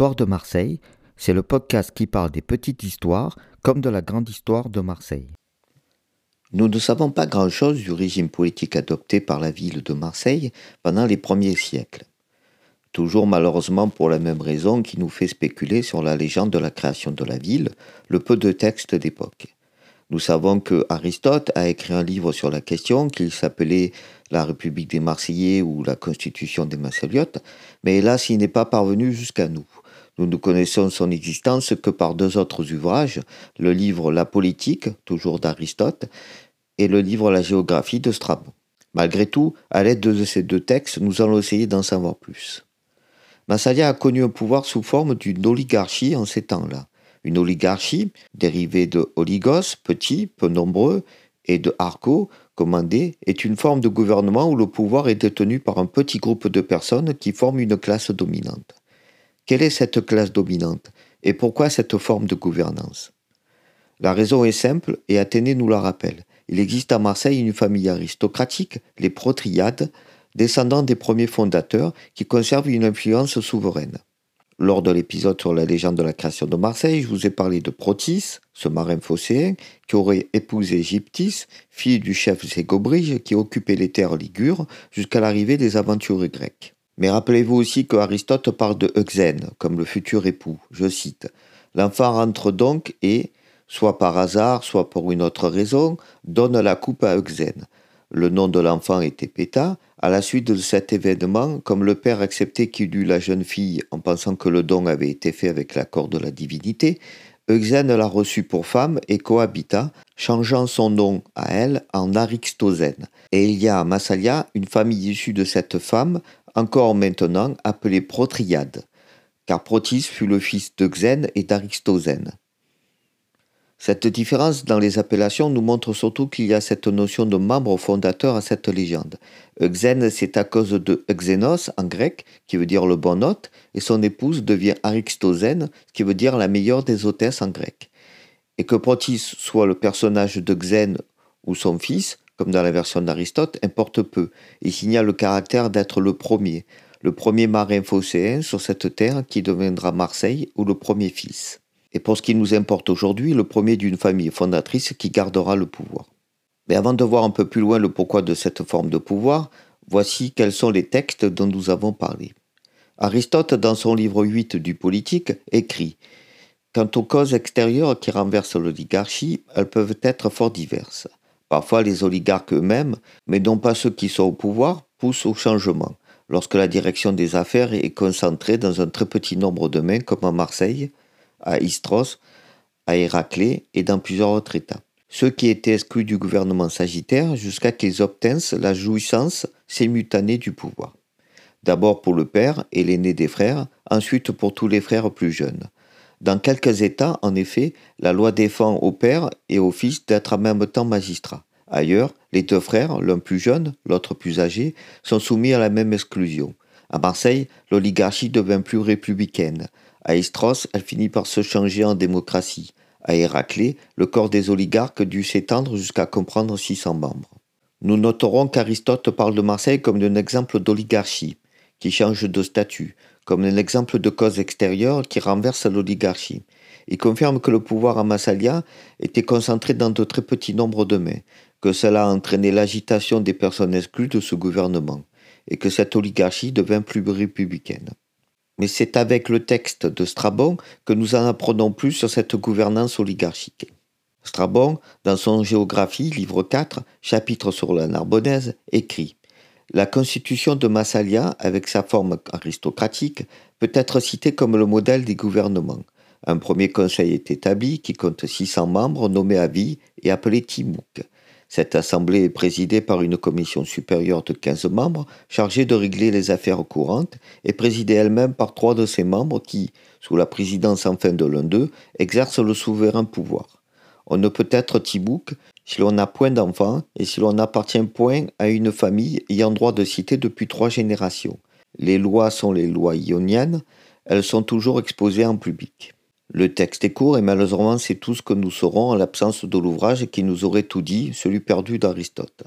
Histoire de Marseille, c'est le podcast qui parle des petites histoires comme de la grande histoire de Marseille. Nous ne savons pas grand-chose du régime politique adopté par la ville de Marseille pendant les premiers siècles. Toujours malheureusement pour la même raison qui nous fait spéculer sur la légende de la création de la ville, le peu de textes d'époque. Nous savons que Aristote a écrit un livre sur la question qu'il s'appelait La République des Marseillais ou la Constitution des Massaliotes, mais hélas il n'est pas parvenu jusqu'à nous. Nous ne connaissons son existence que par deux autres ouvrages, le livre La politique, toujours d'Aristote, et le livre La géographie de Strabon. Malgré tout, à l'aide de ces deux textes, nous allons essayer d'en savoir plus. Massalia a connu un pouvoir sous forme d'une oligarchie en ces temps-là. Une oligarchie, dérivée de oligos, petit, peu nombreux, et de arco, commandé, est une forme de gouvernement où le pouvoir est détenu par un petit groupe de personnes qui forment une classe dominante. Quelle est cette classe dominante et pourquoi cette forme de gouvernance? La raison est simple et Athénée nous la rappelle. Il existe à Marseille une famille aristocratique, les Protriades, descendants des premiers fondateurs qui conservent une influence souveraine. Lors de l'épisode sur la légende de la création de Marseille, je vous ai parlé de Protis, ce marin phocéen, qui aurait épousé Gyptis, fille du chef Ségobrige, qui occupait les terres ligures jusqu'à l'arrivée des aventuriers grecs. Mais rappelez-vous aussi que Aristote parle de Euxène comme le futur époux. Je cite L'enfant rentre donc et, soit par hasard, soit pour une autre raison, donne la coupe à Euxène. Le nom de l'enfant était Péta. À la suite de cet événement, comme le père acceptait qu'il eût la jeune fille en pensant que le don avait été fait avec l'accord de la divinité, Euxène la reçut pour femme et cohabita, changeant son nom à elle en Arixtosène. Et il y a à Massalia une famille issue de cette femme, encore maintenant appelée Protriade, car Protis fut le fils d'Euxène et d'Arixtosène. Cette différence dans les appellations nous montre surtout qu'il y a cette notion de membre fondateur à cette légende. Euxène, c'est à cause de Euxénos en grec, qui veut dire le bon hôte, et son épouse devient Arixtosène, qui veut dire la meilleure des hôtesses en grec. Et que Protis soit le personnage d'Euxène ou son fils, comme dans la version d'Aristote, importe peu. Il signale le caractère d'être le premier, le premier marin phocéen sur cette terre qui deviendra Marseille ou le premier fils et pour ce qui nous importe aujourd'hui, le premier d'une famille fondatrice qui gardera le pouvoir. Mais avant de voir un peu plus loin le pourquoi de cette forme de pouvoir, voici quels sont les textes dont nous avons parlé. Aristote, dans son livre 8 du Politique, écrit Quant aux causes extérieures qui renversent l'oligarchie, elles peuvent être fort diverses. Parfois, les oligarques eux-mêmes, mais non pas ceux qui sont au pouvoir, poussent au changement. Lorsque la direction des affaires est concentrée dans un très petit nombre de mains, comme à Marseille, à Istros, à Héraclée et dans plusieurs autres États. Ceux qui étaient exclus du gouvernement sagittaire jusqu'à qu'ils obtinssent la jouissance simultanée du pouvoir. D'abord pour le père et l'aîné des frères, ensuite pour tous les frères plus jeunes. Dans quelques États, en effet, la loi défend au père et au fils d'être en même temps magistrats. Ailleurs, les deux frères, l'un plus jeune, l'autre plus âgé, sont soumis à la même exclusion. À Marseille, l'oligarchie devint plus républicaine. À Istros, elle finit par se changer en démocratie. À Héraclée, le corps des oligarques dut s'étendre jusqu'à comprendre 600 membres. Nous noterons qu'Aristote parle de Marseille comme d'un exemple d'oligarchie, qui change de statut, comme un exemple de cause extérieure qui renverse l'oligarchie. Il confirme que le pouvoir à Massalia était concentré dans de très petits nombres de mains, que cela a entraîné l'agitation des personnes exclues de ce gouvernement, et que cette oligarchie devint plus républicaine mais c'est avec le texte de Strabon que nous en apprenons plus sur cette gouvernance oligarchique. Strabon, dans son Géographie, livre 4, chapitre sur la Narbonnaise, écrit La constitution de Massalia, avec sa forme aristocratique, peut être citée comme le modèle des gouvernements. Un premier conseil est établi qui compte 600 membres nommés à vie et appelés Timouk. Cette assemblée est présidée par une commission supérieure de 15 membres chargée de régler les affaires courantes et présidée elle-même par trois de ses membres qui, sous la présidence enfin de l'un d'eux, exercent le souverain pouvoir. On ne peut être Tibouk si l'on n'a point d'enfants et si l'on n'appartient point à une famille ayant droit de citer depuis trois générations. Les lois sont les lois ioniennes, elles sont toujours exposées en public. Le texte est court et malheureusement c'est tout ce que nous saurons en l'absence de l'ouvrage qui nous aurait tout dit, celui perdu d'Aristote.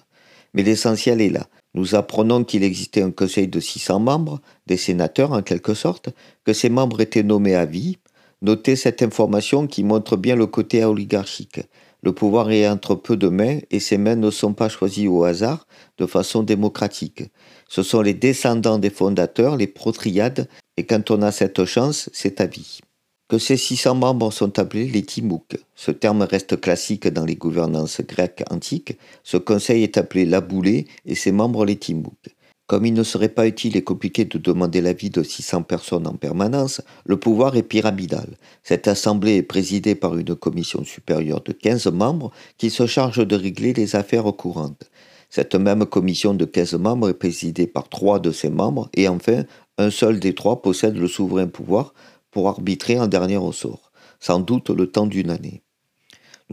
Mais l'essentiel est là. Nous apprenons qu'il existait un conseil de 600 membres, des sénateurs en quelque sorte, que ces membres étaient nommés à vie. Notez cette information qui montre bien le côté oligarchique. Le pouvoir est entre peu de mains et ces mains ne sont pas choisies au hasard de façon démocratique. Ce sont les descendants des fondateurs, les protriades, et quand on a cette chance, c'est à vie. Que ces 600 membres sont appelés les Timouks. Ce terme reste classique dans les gouvernances grecques antiques. Ce conseil est appelé la boulée et ses membres les Timouks. Comme il ne serait pas utile et compliqué de demander l'avis de 600 personnes en permanence, le pouvoir est pyramidal. Cette assemblée est présidée par une commission supérieure de 15 membres qui se charge de régler les affaires courantes. Cette même commission de 15 membres est présidée par trois de ses membres et enfin, un seul des trois possède le souverain pouvoir pour arbitrer en dernier ressort, sans doute le temps d'une année.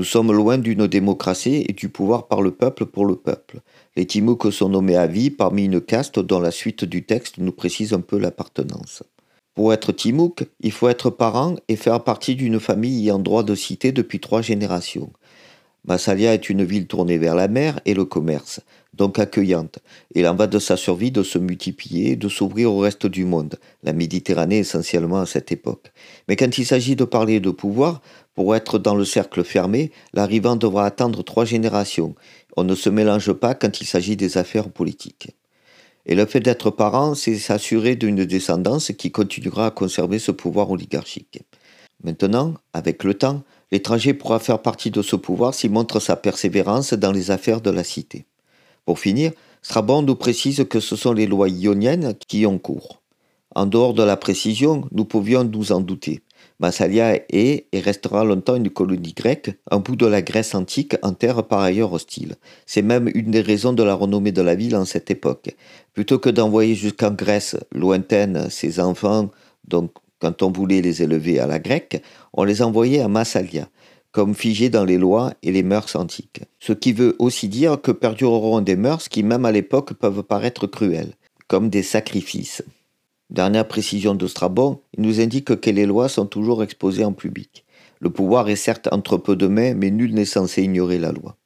Nous sommes loin d'une démocratie et du pouvoir par le peuple pour le peuple. Les Timouks sont nommés à vie parmi une caste dont la suite du texte nous précise un peu l'appartenance. Pour être Timouk, il faut être parent et faire partie d'une famille ayant droit de cité depuis trois générations. Massalia est une ville tournée vers la mer et le commerce, donc accueillante. Il en va de sa survie de se multiplier et de s'ouvrir au reste du monde, la Méditerranée essentiellement à cette époque. Mais quand il s'agit de parler de pouvoir, pour être dans le cercle fermé, l'arrivant devra attendre trois générations. On ne se mélange pas quand il s'agit des affaires politiques. Et le fait d'être parent, c'est s'assurer d'une descendance qui continuera à conserver ce pouvoir oligarchique. Maintenant, avec le temps, l'étranger pourra faire partie de ce pouvoir s'il montre sa persévérance dans les affaires de la cité. Pour finir, Strabon nous précise que ce sont les lois ioniennes qui ont cours. En dehors de la précision, nous pouvions nous en douter. Massalia est et restera longtemps une colonie grecque, un bout de la Grèce antique en terre par ailleurs hostile. C'est même une des raisons de la renommée de la ville en cette époque. Plutôt que d'envoyer jusqu'en Grèce lointaine ses enfants, donc quand on voulait les élever à la grecque, on les envoyait à Massalia, comme figés dans les lois et les mœurs antiques. Ce qui veut aussi dire que perdureront des mœurs qui, même à l'époque, peuvent paraître cruelles, comme des sacrifices. Dernière précision de Strabon, il nous indique que les lois sont toujours exposées en public. Le pouvoir est certes entre peu de mains, mais nul n'est censé ignorer la loi.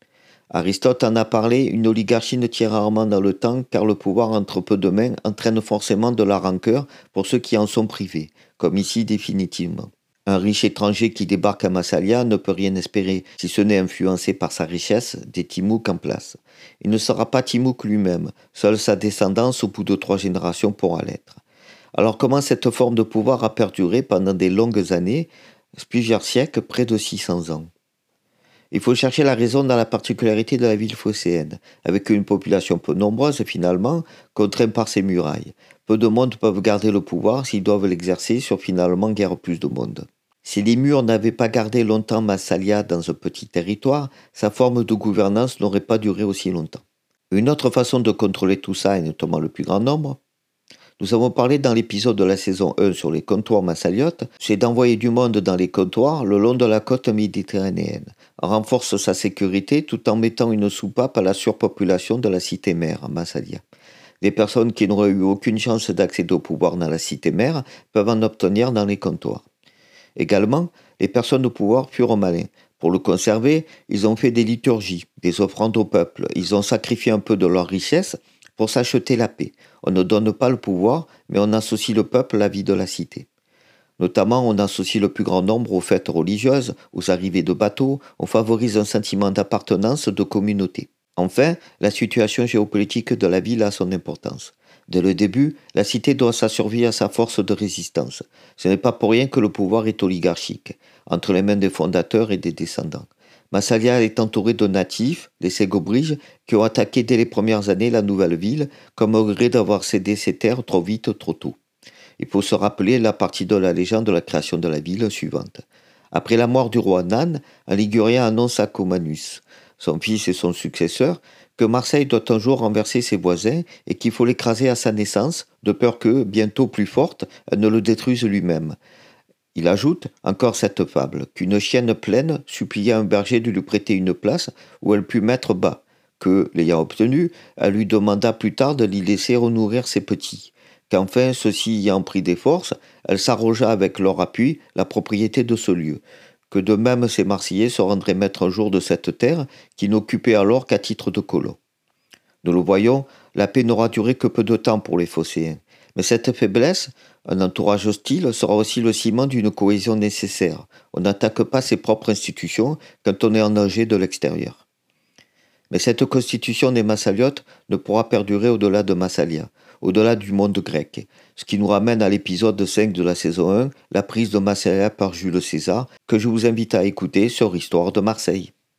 Aristote en a parlé, une oligarchie ne tient rarement dans le temps car le pouvoir entre peu de mains entraîne forcément de la rancœur pour ceux qui en sont privés, comme ici définitivement. Un riche étranger qui débarque à Massalia ne peut rien espérer, si ce n'est influencé par sa richesse des Timouks en place. Il ne sera pas Timouk lui-même, seule sa descendance au bout de trois générations pourra l'être. Alors comment cette forme de pouvoir a perduré pendant des longues années, plusieurs siècles, près de 600 ans? Il faut chercher la raison dans la particularité de la ville phocéenne, avec une population peu nombreuse finalement, contrainte par ses murailles. Peu de monde peuvent garder le pouvoir s'ils doivent l'exercer sur finalement guère plus de monde. Si les murs n'avaient pas gardé longtemps Massalia dans un petit territoire, sa forme de gouvernance n'aurait pas duré aussi longtemps. Une autre façon de contrôler tout ça, et notamment le plus grand nombre, nous avons parlé dans l'épisode de la saison 1 sur les comptoirs massaliotes, c'est d'envoyer du monde dans les comptoirs le long de la côte méditerranéenne. renforce sa sécurité tout en mettant une soupape à la surpopulation de la cité-mère, Massalia. Les personnes qui n'auraient eu aucune chance d'accéder au pouvoir dans la cité-mère peuvent en obtenir dans les comptoirs. Également, les personnes au pouvoir furent malins. Pour le conserver, ils ont fait des liturgies, des offrandes au peuple, ils ont sacrifié un peu de leur richesse pour s'acheter la paix. On ne donne pas le pouvoir, mais on associe le peuple à la vie de la cité. Notamment, on associe le plus grand nombre aux fêtes religieuses, aux arrivées de bateaux, on favorise un sentiment d'appartenance, de communauté. Enfin, la situation géopolitique de la ville a son importance. Dès le début, la cité doit sa survie à sa force de résistance. Ce n'est pas pour rien que le pouvoir est oligarchique, entre les mains des fondateurs et des descendants. Massalia est entouré de natifs, les Ségobriges, qui ont attaqué dès les premières années la nouvelle ville, comme au gré d'avoir cédé ses terres trop vite, trop tôt. Il faut se rappeler la partie de la légende de la création de la ville suivante. Après la mort du roi Nan, un Ligurien annonce à Comanus, son fils et son successeur, que Marseille doit un jour renverser ses voisins et qu'il faut l'écraser à sa naissance, de peur que, bientôt plus forte, elle ne le détruise lui-même. Il ajoute encore cette fable, qu'une chienne pleine supplia un berger de lui prêter une place où elle put mettre bas, que, l'ayant obtenu, elle lui demanda plus tard de l'y laisser renourrir ses petits, qu'enfin, ceux-ci ayant pris des forces, elle s'arrogea avec leur appui la propriété de ce lieu, que de même ces Marseillais se rendraient maîtres un jour de cette terre, qui n'occupait alors qu'à titre de colon. Nous le voyons, la paix n'aura duré que peu de temps pour les phocéens. Mais cette faiblesse, un entourage hostile, sera aussi le ciment d'une cohésion nécessaire. On n'attaque pas ses propres institutions quand on est en danger de l'extérieur. Mais cette constitution des Massaliotes ne pourra perdurer au-delà de Massalia, au-delà du monde grec, ce qui nous ramène à l'épisode 5 de la saison 1, la prise de Massalia par Jules César, que je vous invite à écouter sur Histoire de Marseille.